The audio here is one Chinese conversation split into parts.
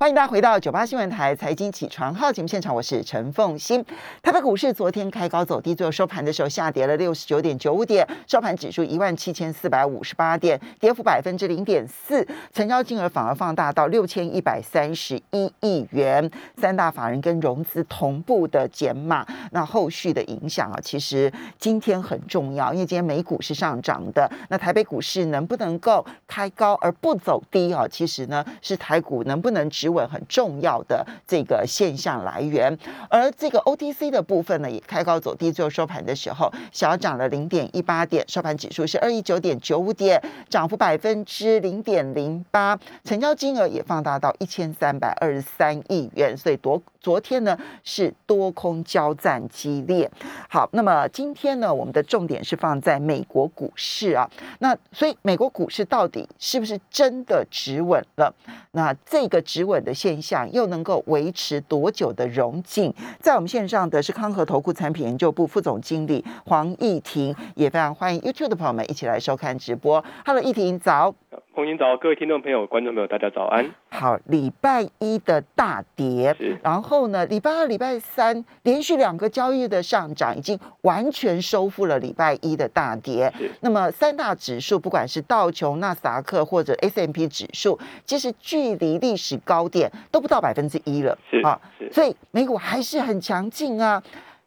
欢迎大家回到九八新闻台财经起床号节目现场，我是陈凤欣。台北股市昨天开高走低，最后收盘的时候下跌了六十九点九五点，收盘指数一万七千四百五十八点，跌幅百分之零点四，成交金额反而放大到六千一百三十一亿元。三大法人跟融资同步的减码，那后续的影响啊，其实今天很重要，因为今天美股是上涨的，那台北股市能不能够开高而不走低啊？其实呢，是台股能不能稳很重要的这个现象来源，而这个 OTC 的部分呢，也开高走低，最后收盘的时候小涨了零点一八点，收盘指数是二一九点九五点，涨幅百分之零点零八，成交金额也放大到一千三百二十三亿元，所以昨昨天呢是多空交战激烈。好，那么今天呢，我们的重点是放在美国股市啊，那所以美国股市到底是不是真的止稳了？那这个止稳。的现象又能够维持多久的融进？在我们线上的是康和投顾产品研究部副总经理黄义婷，也非常欢迎 YouTube 的朋友们一起来收看直播。Hello，义婷早。红英早，各位听众朋友、观众朋友，大家早安。好，礼拜一的大跌，然后呢，礼拜二、礼拜三连续两个交易日的上涨，已经完全收复了礼拜一的大跌。那么三大指数，不管是道琼、纳斯达克或者 S M P 指数，其实距离历史高点都不到百分之一了。是啊，所以美股还是很强劲啊。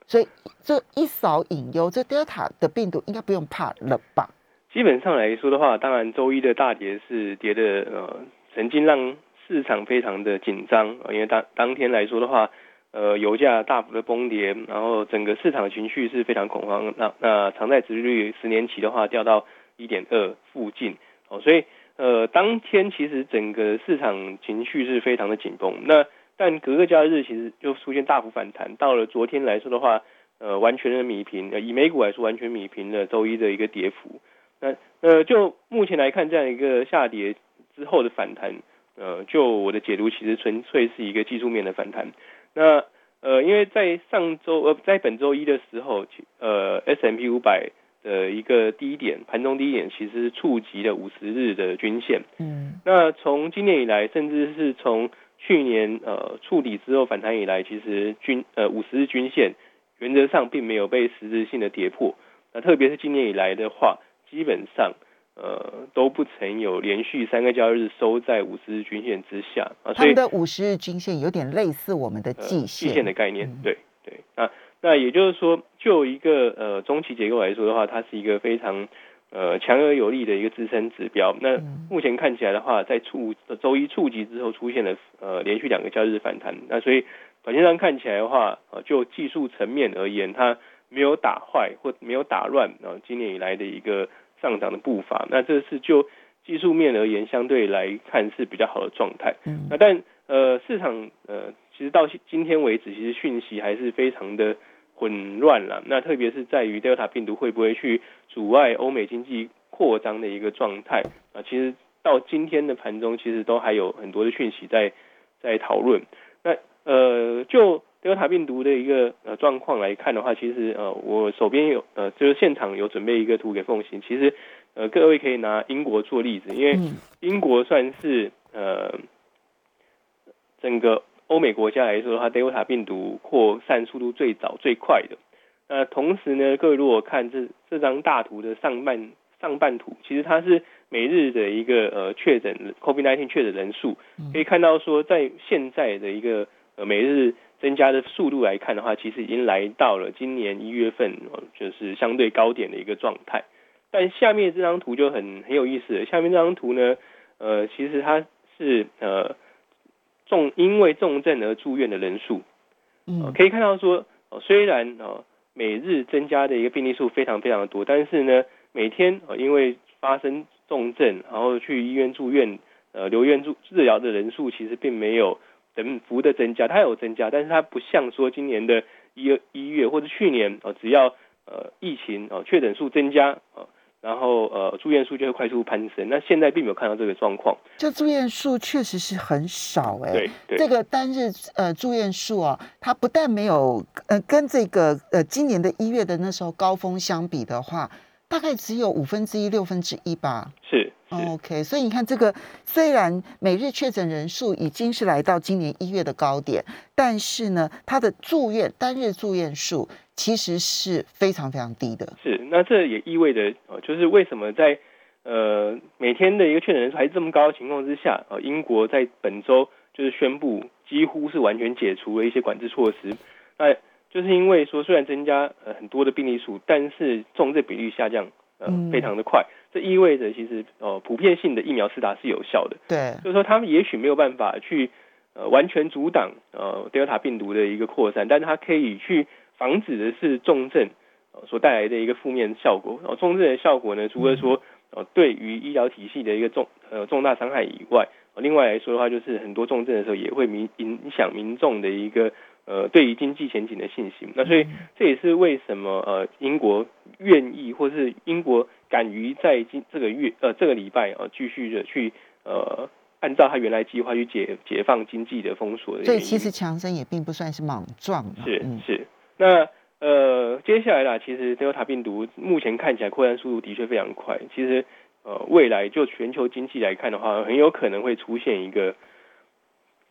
所以这一扫隐忧，这 Delta 的病毒应该不用怕了吧？基本上来说的话，当然周一的大跌是跌的呃，曾经让市场非常的紧张因为当当天来说的话，呃，油价大幅的崩跌，然后整个市场情绪是非常恐慌。那那长债殖利率十年期的话掉到一点二附近哦，所以呃，当天其实整个市场情绪是非常的紧绷。那但隔个交易日其实就出现大幅反弹，到了昨天来说的话，呃，完全的米平，以美股来说完全米平了周一的一个跌幅。那呃，就目前来看，这样一个下跌之后的反弹，呃，就我的解读，其实纯粹是一个技术面的反弹。那呃，因为在上周呃，在本周一的时候，呃，S M P 五百的一个低点，盘中低点，其实触及了五十日的均线。嗯。那从今年以来，甚至是从去年呃触底之后反弹以来，其实均呃五十日均线原则上并没有被实质性的跌破。那特别是今年以来的话，基本上，呃，都不曾有连续三个交易日收在五十日均线之下啊。他们的五十日均线有点类似我们的季线，季线的概念。对对啊，那也就是说，就一个呃中期结构来说的话，它是一个非常呃强而有力的一个支撑指标。那目前看起来的话，在触周一触及之后，出现了呃连续两个交易日反弹。那所以短线上看起来的话，呃，就技术层面而言，它没有打坏或没有打乱啊今年以来的一个。上涨的步伐，那这是就技术面而言，相对来看是比较好的状态。嗯，那但呃市场呃其实到今天为止，其实讯息还是非常的混乱了。那特别是在于 Delta 病毒会不会去阻碍欧美经济扩张的一个状态啊？其实到今天的盘中，其实都还有很多的讯息在在讨论。那呃就。德尔塔病毒的一个呃状况来看的话，其实呃我手边有呃就是现场有准备一个图给奉行，其实呃各位可以拿英国做例子，因为英国算是呃整个欧美国家来说的话，德尔塔病毒扩散速度最早最快的。那同时呢，各位如果看这这张大图的上半上半图，其实它是每日的一个呃确诊 COVID-19 确诊人数，可以看到说在现在的一个呃每日。增加的速度来看的话，其实已经来到了今年一月份，就是相对高点的一个状态。但下面这张图就很很有意思，下面这张图呢，呃，其实它是呃重因为重症而住院的人数，嗯，可以看到说，虽然哦每日增加的一个病例数非常非常的多，但是呢，每天呃因为发生重症，然后去医院住院，呃留院住治疗的人数其实并没有。等幅的增加，它有增加，但是它不像说今年的一月一月或者去年哦，只要呃疫情哦确诊数增加哦，然后呃住院数就会快速攀升。那现在并没有看到这个状况。这住院数确实是很少哎，对，这个单日呃住院数啊，它不但没有呃跟这个呃今年的一月的那时候高峰相比的话，大概只有五分之一六分之一吧。是。OK，所以你看，这个虽然每日确诊人数已经是来到今年一月的高点，但是呢，它的住院单日住院数其实是非常非常低的。是，那这也意味着，呃，就是为什么在呃每天的一个确诊人数还这么高的情况之下，呃，英国在本周就是宣布几乎是完全解除了一些管制措施。那就是因为说，虽然增加呃很多的病例数，但是重症比率下降呃非常的快，这意味着其实呃普遍性的疫苗施打是有效的。对，就是说他们也许没有办法去呃完全阻挡呃德尔塔病毒的一个扩散，但是它可以去防止的是重症所带来的一个负面效果。然后重症的效果呢，除了说呃对于医疗体系的一个重呃重大伤害以外，另外来说的话，就是很多重症的时候也会民影响民众的一个。呃，对于经济前景的信心，那所以这也是为什么呃，英国愿意或是英国敢于在今这个月呃这个礼拜啊，继续的去呃，按照他原来计划去解解放经济的封锁的。所以其实强生也并不算是莽撞。是是，那呃，接下来啦，其实 Delta 病毒目前看起来扩散速度的确非常快。其实呃，未来就全球经济来看的话，很有可能会出现一个。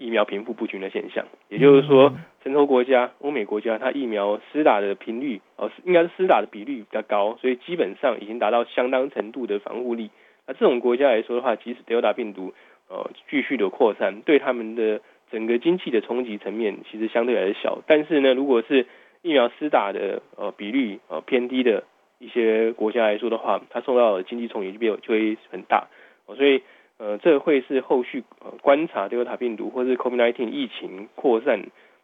疫苗贫富不均的现象，也就是说，成熟国家、欧美国家，它疫苗施打的频率，哦，应该是施打的比率比较高，所以基本上已经达到相当程度的防护力。那这种国家来说的话，即使德尔塔病毒，呃，继续的扩散，对他们的整个经济的冲击层面，其实相对来说小。但是呢，如果是疫苗施打的呃比率呃偏低的一些国家来说的话，它受到的经济冲击就变就会很大。所以。呃，这会是后续呃观察德尔塔病毒或是 COVID-19 疫情扩散，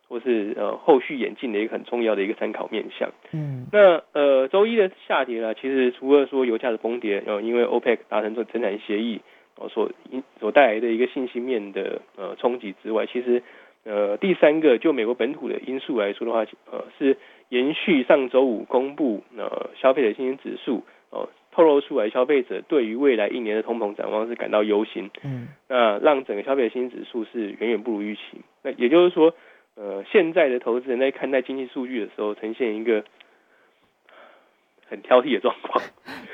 或是呃后续演进的一个很重要的一个参考面向。嗯，那呃周一的下跌呢，其实除了说油价的崩跌，呃因为 OPEC 达成这增产协议，呃所因所带来的一个信息面的呃冲击之外，其实呃第三个就美国本土的因素来说的话，呃是延续上周五公布呃消费者信心指数哦。透露出来，消费者对于未来一年的通膨展望是感到忧心。嗯，那让整个消费新指数是远远不如预期。那也就是说，呃，现在的投资人在看待经济数据的时候，呈现一个很挑剔的状况。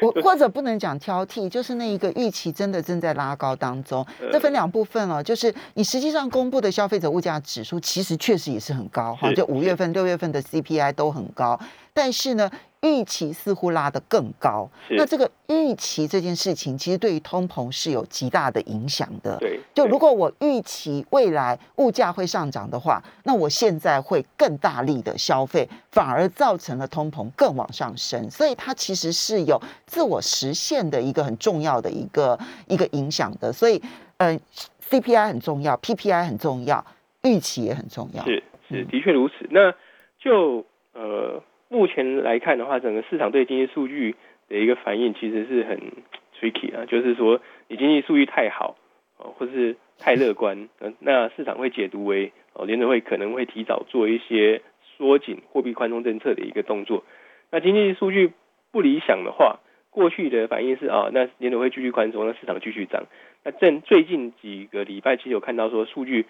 我或者不能讲挑剔，就是那一个预期真的正在拉高当中。这分两部分哦，就是你实际上公布的消费者物价指数，其实确实也是很高哈，就五月份、六月份的 CPI 都很高，但是呢。预期似乎拉得更高，那这个预期这件事情，其实对于通膨是有极大的影响的。对，就如果我预期未来物价会上涨的话，那我现在会更大力的消费，反而造成了通膨更往上升。所以它其实是有自我实现的一个很重要的一个一个影响的。所以，嗯，CPI 很重要，PPI 很重要，预期也很重要。是是，的确如此。那就呃。目前来看的话，整个市场对经济数据的一个反应其实是很 tricky 啊，就是说你经济数据太好哦，或是太乐观，那市场会解读为哦联储会可能会提早做一些缩紧货币宽松政策的一个动作。那经济数据不理想的话，过去的反应是啊，那联储会继续宽松，那市场继续涨。那正最近几个礼拜其实有看到说数据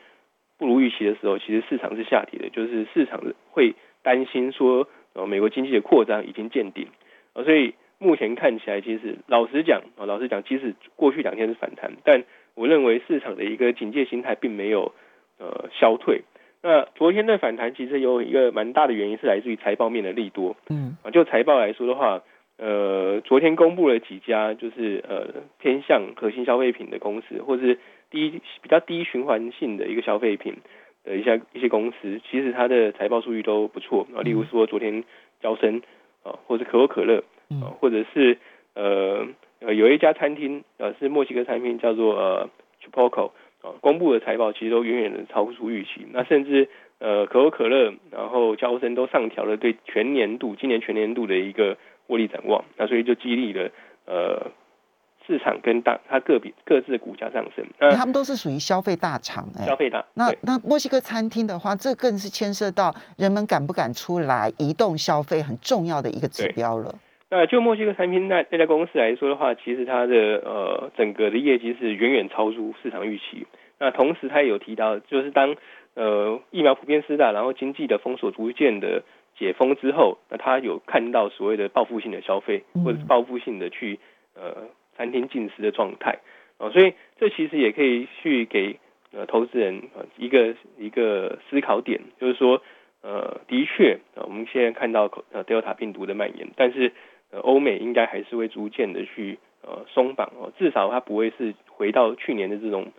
不如预期的时候，其实市场是下跌的，就是市场会担心说。呃，美国经济的扩张已经见顶，呃，所以目前看起来，其实老实讲，啊，老实讲，即使过去两天是反弹，但我认为市场的一个警戒心态并没有呃消退。那昨天的反弹其实有一个蛮大的原因是来自于财报面的利多，嗯，啊，就财报来说的话，呃，昨天公布了几家就是呃偏向核心消费品的公司，或是低比较低循环性的一个消费品。的一些一些公司，其实它的财报数据都不错啊。例如说，昨天交生啊，或者可口可乐啊，或者是呃呃有一家餐厅呃是墨西哥餐厅叫做呃 Chipotle 啊，公布的财报其实都远远的超出预期。那甚至呃可口可乐，然后交生都上调了对全年度今年全年度的一个获利展望。那所以就激励了呃。市场跟大它个别各自的股价上升，他们都是属于消费大厂哎，消费大。那那墨西哥餐厅的话，这更是牵涉到人们敢不敢出来移动消费很重要的一个指标了。那就墨西哥餐厅那那家公司来说的话，其实它的呃整个的业绩是远远超出市场预期。那同时他也有提到，就是当呃疫苗普遍施打，然后经济的封锁逐渐的解封之后，那他有看到所谓的报复性的消费，或者是报复性的去呃。餐厅进食的状态啊，所以这其实也可以去给呃投资人呃一个一个思考点，就是说呃的确呃我们现在看到呃 Delta 病毒的蔓延，但是呃欧美应该还是会逐渐的去呃松绑哦，至少它不会是回到去年的这种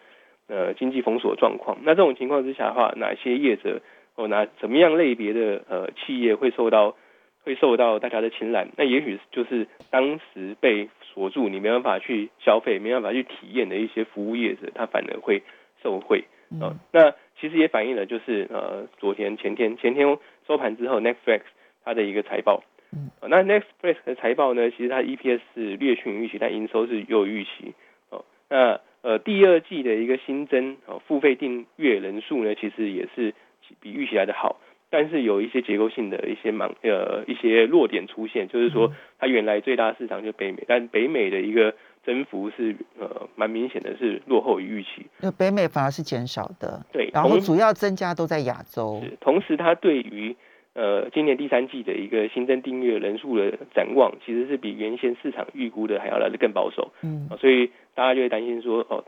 呃经济封锁状况。那这种情况之下的话，哪些业者哦哪怎么样类别的呃企业会受到？会受到大家的青睐，那也许就是当时被锁住，你没办法去消费，没办法去体验的一些服务业者，他反而会受惠。嗯，那其实也反映了就是呃，昨天、前天、前天收盘之后，Netflix 它的一个财报。嗯，那 Netflix 的财报呢，其实它 EPS 是略逊预期，但营收是优于预期。哦，那呃，第二季的一个新增哦，付费订阅人数呢，其实也是比预期来的好。但是有一些结构性的一些盲呃一些弱点出现，就是说它原来最大市场就北美，但北美的一个增幅是呃蛮明显的是落后于预期。那北美反而是减少的，对，然后主要增加都在亚洲。是，同时它对于呃今年第三季的一个新增订阅人数的展望，其实是比原先市场预估的还要来的更保守。嗯，所以大家就会担心说哦，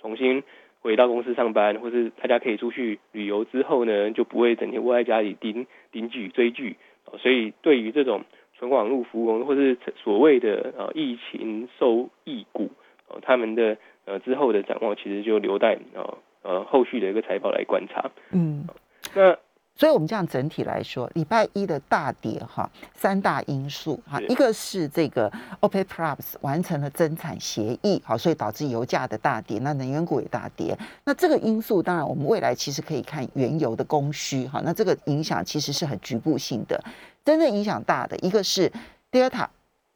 重新。回到公司上班，或是大家可以出去旅游之后呢，就不会整天窝在家里盯盯剧追剧。所以对于这种纯网络服务，或是所谓的呃疫情受益股，他们的呃之后的展望，其实就留待呃呃后续的一个财报来观察。嗯，那。所以，我们这样整体来说，礼拜一的大跌哈，三大因素哈，一个是这个 OPEC Plus 完成了增产协议，好，所以导致油价的大跌，那能源股也大跌。那这个因素，当然我们未来其实可以看原油的供需哈，那这个影响其实是很局部性的。真正影响大的，一个是 Delta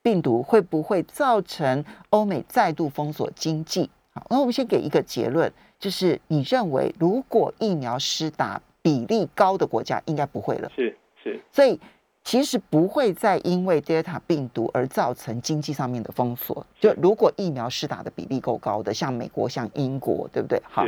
病毒会不会造成欧美再度封锁经济？好，那我们先给一个结论，就是你认为如果疫苗施打。比例高的国家应该不会了，是是，所以其实不会再因为 Delta 病毒而造成经济上面的封锁。就如果疫苗施打的比例够高的，像美国、像英国，对不对？好，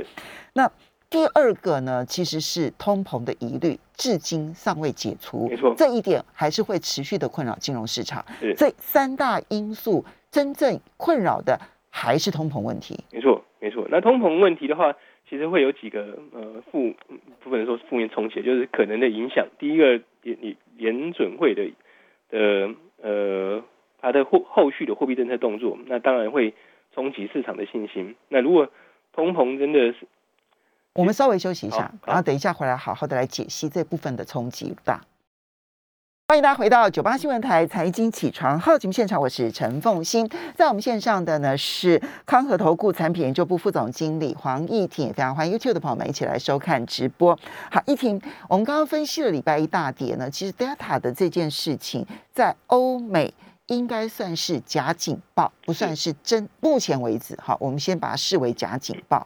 那第二个呢，其实是通膨的疑虑，至今尚未解除，没错，这一点还是会持续的困扰金融市场。这三大因素真正困扰的还是通膨问题。没错，没错。那通膨问题的话。其实会有几个呃负不能说负面冲击，就是可能的影响。第一个，联联联准会的的呃它的后后续的货币政策动作，那当然会冲击市场的信心。那如果通膨真的是，我们稍微休息一下，然后等一下回来好好的来解析这部分的冲击大。欢迎大家回到九八新闻台财经起床号节目现场，我是陈凤欣。在我们线上的呢是康和投顾产品研究部副总经理黄义婷，非常欢迎 YouTube 的朋友们一起来收看直播。好，义婷，我们刚刚分析了礼拜一大跌呢，其实 Delta 的这件事情在欧美应该算是假警报，不算是真。目前为止，哈，我们先把它视为假警报。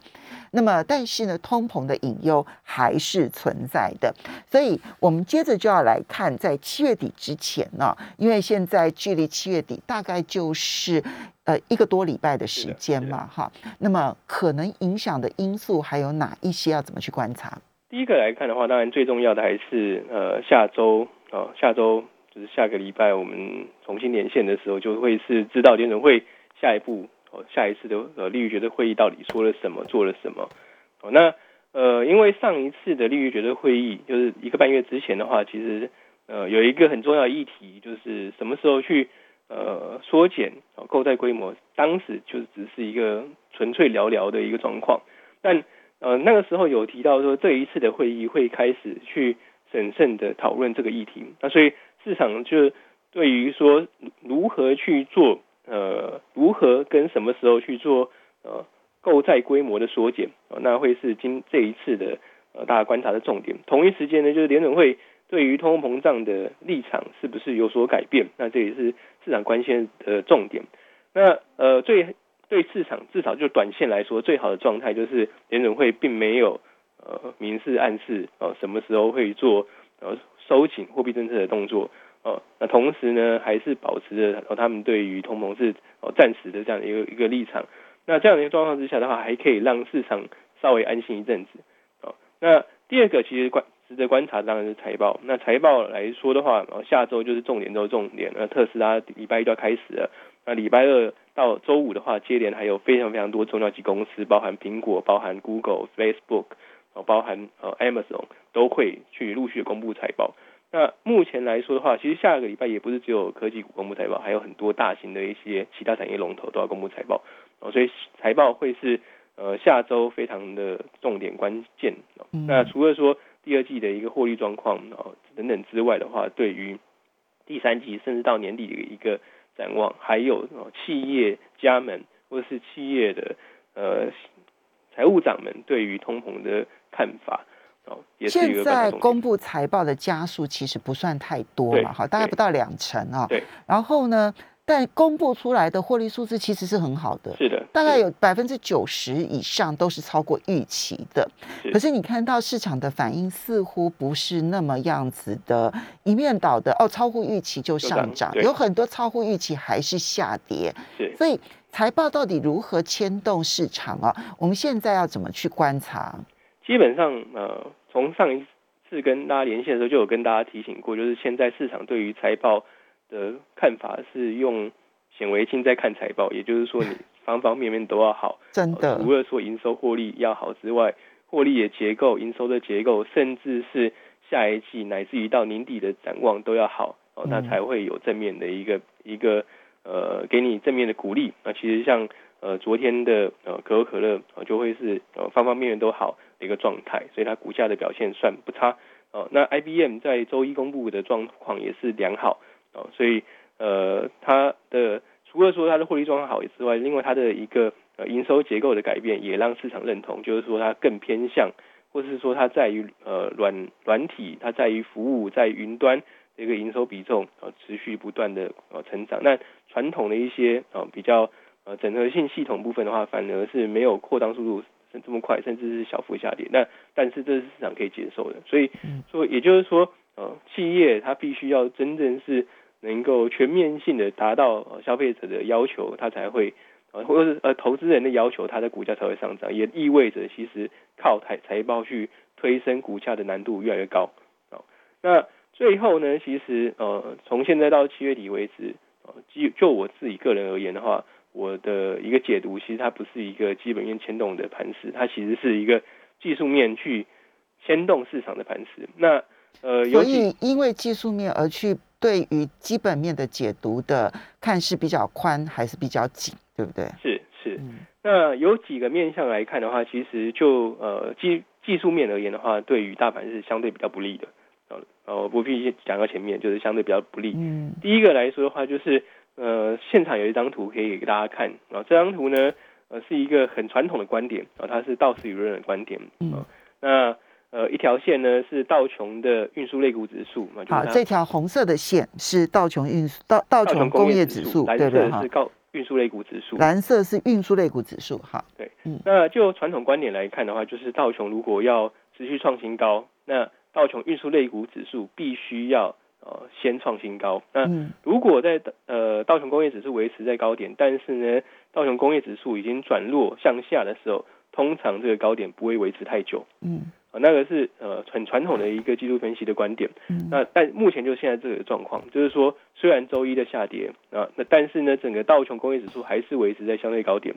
那么，但是呢，通膨的隐忧还是存在的，所以我们接着就要来看，在七月底之前呢，因为现在距离七月底大概就是呃一个多礼拜的时间嘛，哈。那么可能影响的因素还有哪一些？要怎么去观察？第一个来看的话，当然最重要的还是呃下周啊，下周就是下个礼拜我们重新连线的时候，就会是知道联准会下一步哦。下一次的呃利率决策会议到底说了什么，做了什么？哦，那呃，因为上一次的利率决策会议就是一个半月之前的话，其实呃有一个很重要的议题，就是什么时候去呃缩减购债规模，当时就只是一个纯粹聊聊的一个状况。但呃那个时候有提到说，这一次的会议会开始去审慎的讨论这个议题。那所以市场就对于说如何去做。呃，如何跟什么时候去做呃购债规模的缩减啊？那会是今这一次的呃大家观察的重点。同一时间呢，就是联准会对于通货膨胀的立场是不是有所改变？那这也是市场关心的重点。那呃，最对市场至少就短线来说，最好的状态就是联准会并没有呃明示暗示呃什么时候会做呃收紧货币政策的动作。呃，那同时呢，还是保持着哦，他们对于通膨是哦暂时的这样的一个一个立场。那这样的一个状况之下的话，还可以让市场稍微安心一阵子。哦，那第二个其实观值得观察当然是财报。那财报来说的话，哦下周就是重点中重点。那特斯拉礼拜一就要开始了，那礼拜二到周五的话，接连还有非常非常多重要级公司，包含苹果、包含 Google、Facebook，哦，包含呃 Amazon 都会去陆续的公布财报。那目前来说的话，其实下个礼拜也不是只有科技股公布财报，还有很多大型的一些其他产业龙头都要公布财报。哦，所以财报会是呃下周非常的重点关键。那除了说第二季的一个获利状况哦等等之外的话，对于第三季甚至到年底的一个展望，还有企业家们或者是企业的呃财务长们对于通膨的看法哦，也是现在公布财报的加速其实不算太多嘛，哈，大概不到两成啊。对，然后呢？但公布出来的获利数字其实是很好的，是的，大概有百分之九十以上都是超过预期的。可是你看到市场的反应似乎不是那么样子的，一面倒的哦，超乎预期就上涨，有很多超乎预期还是下跌。所以财报到底如何牵动市场啊？我们现在要怎么去观察？基本上，呃，从上一次跟大家连线的时候就有跟大家提醒过，就是现在市场对于财报。的看法是用显微镜在看财报，也就是说你方方面面都要好，真的。除了说营收获利要好之外，获利的结构、营收的结构，甚至是下一季乃至于到年底的展望都要好哦，那才会有正面的一个一个呃给你正面的鼓励。那其实像呃昨天的呃可口可乐就会是呃方方面面都好的一个状态，所以它股价的表现算不差哦。那 IBM 在周一公布的状况也是良好。哦，所以呃，它的除了说它的获利状况好之外，另外它的一个呃营收结构的改变也让市场认同，就是说它更偏向，或是说它在于呃软软体，它在于服务，在云端的一个营收比重呃持续不断的呃成长。那传统的一些呃比较呃整合性系统部分的话，反而是没有扩张速度这么快，甚至是小幅下跌。那但是这是市场可以接受的，所以说也就是说呃企业它必须要真正是。能够全面性的达到消费者的要求，它才会呃，或者是呃投资人的要求，它的股价才会上涨，也意味着其实靠财财报去推升股价的难度越来越高。哦，那最后呢，其实呃从现在到七月底为止，呃就就我自己个人而言的话，我的一个解读，其实它不是一个基本面牵动的盘势，它其实是一个技术面去牵动市场的盘势。那呃，所以因为技术面而去。对于基本面的解读的看是比较宽还是比较紧，对不对？是是，那有几个面向来看的话，其实就呃技技术面而言的话，对于大盘是相对比较不利的。呃，不必讲到前面，就是相对比较不利。嗯，第一个来说的话，就是呃现场有一张图可以给大家看啊，这张图呢呃是一个很传统的观点啊，它是道氏舆论的观点。嗯，那。呃，一条线呢是道琼的运输类股指数嘛？好，这条红色的线是道琼运输道道琼工业指数，蓝色是高运输类股指数。蓝色是运输类股指数，哈。对，嗯，那就传统观点来看的话，就是道琼如果要持续创新高，那道琼运输类股指数必须要呃先创新高。那如果在呃道琼工业指数维持在高点，但是呢道琼工业指数已经转弱向下的时候，通常这个高点不会维持太久。嗯。那个是呃很传统的一个技术分析的观点，那但目前就现在这个状况，就是说虽然周一的下跌啊，那但是呢整个道琼工业指数还是维持在相对高点，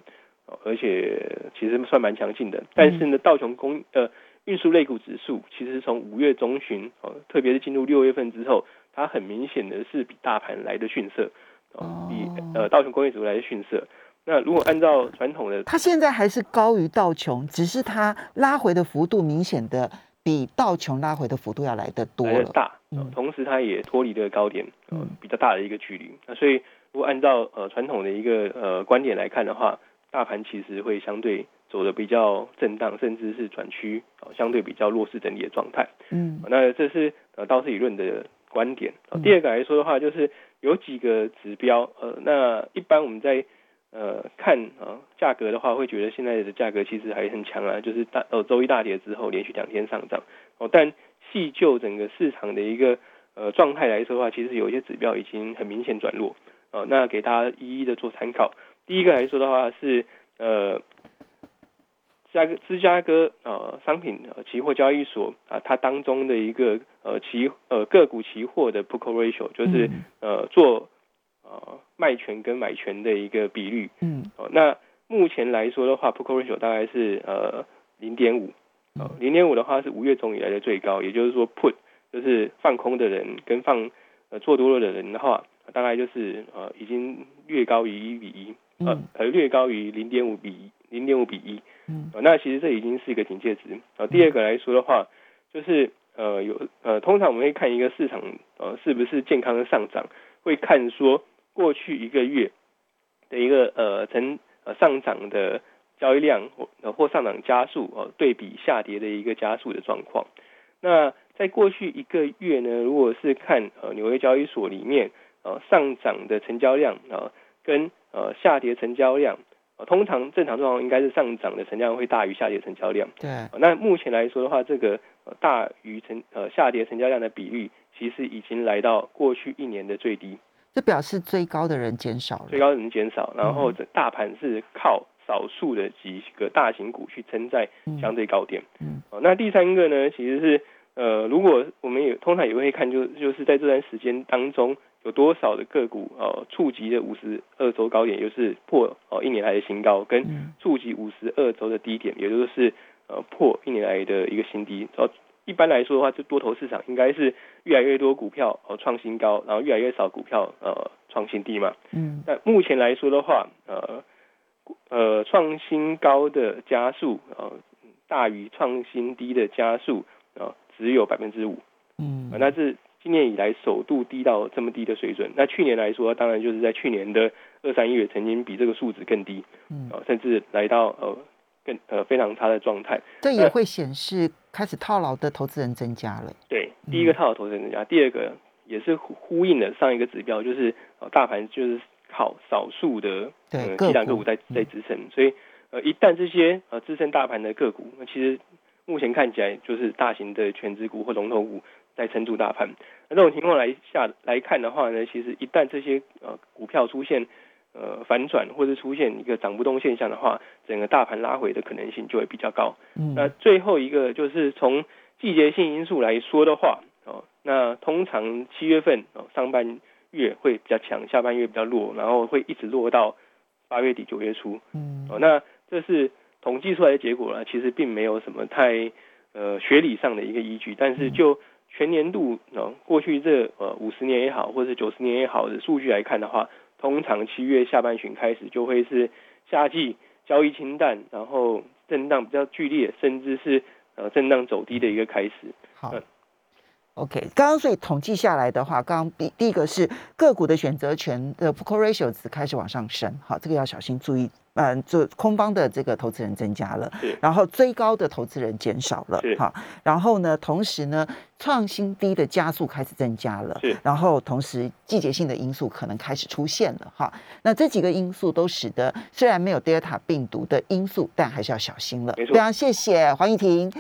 而且其实算蛮强劲的。但是呢道琼工呃运输类股指数其实从五月中旬哦，特别是进入六月份之后，它很明显的是比大盘来的逊色，哦比呃道琼工业指数来的逊色。那如果按照传统的，它现在还是高于道琼，只是它拉回的幅度明显的比道琼拉回的幅度要来的多了，大。嗯，同时它也脱离了高点，嗯，比较大的一个距离。那所以如果按照呃传统的一个呃观点来看的话，大盘其实会相对走的比较震荡，甚至是转趋相对比较弱势整理的状态。嗯，那这是呃道氏理论的观点。第二个来说的话，就是有几个指标，呃，那一般我们在呃，看啊，价格的话，会觉得现在的价格其实还很强啊，就是大呃周一大跌之后，连续两天上涨哦。但细就整个市场的一个呃状态来说的话，其实有一些指标已经很明显转弱哦。那给大家一一的做参考。第一个来说的话是呃，加芝加哥呃商品期货交易所啊，它当中的一个呃期呃个股期货的 put ratio，就是呃做。呃卖权跟买权的一个比率。嗯，哦，那目前来说的话，put call ratio 大概是呃零点五，哦，零点五的话是五月中以来的最高，也就是说 put 就是放空的人跟放呃做多了的人的话，大概就是呃已经略高于一比一，呃呃略高于零点五比零点五比一，嗯，那其实这已经是一个警戒值。啊，第二个来说的话，就是呃有呃通常我们会看一个市场呃是不是健康的上涨，会看说过去一个月的一个呃成呃上涨的交易量或或上涨加速哦对比下跌的一个加速的状况。那在过去一个月呢，如果是看呃纽约交易所里面呃上涨的成交量啊跟呃下跌成交量，呃通常正常状况应该是上涨的成交量会大于下跌成交量。对。那目前来说的话，这个呃大于成呃下跌成交量的比率，其实已经来到过去一年的最低。这表示最高的人减少了。最高的人减少，然后这大盘是靠少数的几个大型股去撑在相对高点。嗯。哦，那第三个呢，其实是。呃，如果我们也通常也会看，就就是在这段时间当中，有多少的个股呃触及的五十二周高点，就是破哦一年来的新高，跟触及五十二周的低点，也就是呃破一年来的一个新低。哦，一般来说的话，这多头市场应该是越来越多股票呃创新高，然后越来越少股票呃创新低嘛。嗯。那目前来说的话，呃呃创新高的加速呃大于创新低的加速啊。只有百分之五，嗯，那是今年以来首度低到这么低的水准。那去年来说，当然就是在去年的二三月曾经比这个数值更低，嗯，甚至来到呃更呃非常差的状态。这也会显示开始套牢的投资人增加了。对，第一个套牢投资人增加，第二个也是呼应了上一个指标，就是呃大盘就是靠少数的对低档个股在在支撑，所以呃一旦这些呃支撑大盘的个股，那其实。目前看起来就是大型的全职股或龙头股在撑住大盘。那这种情况来下来看的话呢，其实一旦这些呃股票出现呃反转或者出现一个涨不动现象的话，整个大盘拉回的可能性就会比较高。嗯，那最后一个就是从季节性因素来说的话，哦，那通常七月份哦上半月会比较强，下半月比较弱，然后会一直落到八月底九月初。嗯，哦，那这是。统计出来的结果呢，其实并没有什么太呃学理上的一个依据，但是就全年度呃过去这呃五十年也好，或者是九十年也好的数据来看的话，通常七月下半旬开始就会是夏季交易清淡，然后震荡比较剧烈，甚至是呃震荡走低的一个开始。好，OK，刚刚所以统计下来的话，刚刚第第一个是个股的选择权的 p o ratio 值开始往上升，好，这个要小心注意。嗯，就空方的这个投资人增加了，然后追高的投资人减少了，哈，然后呢，同时呢，创新低的加速开始增加了，然后同时季节性的因素可能开始出现了，哈，那这几个因素都使得虽然没有 Delta 病毒的因素，但还是要小心了。非常谢谢黄玉婷。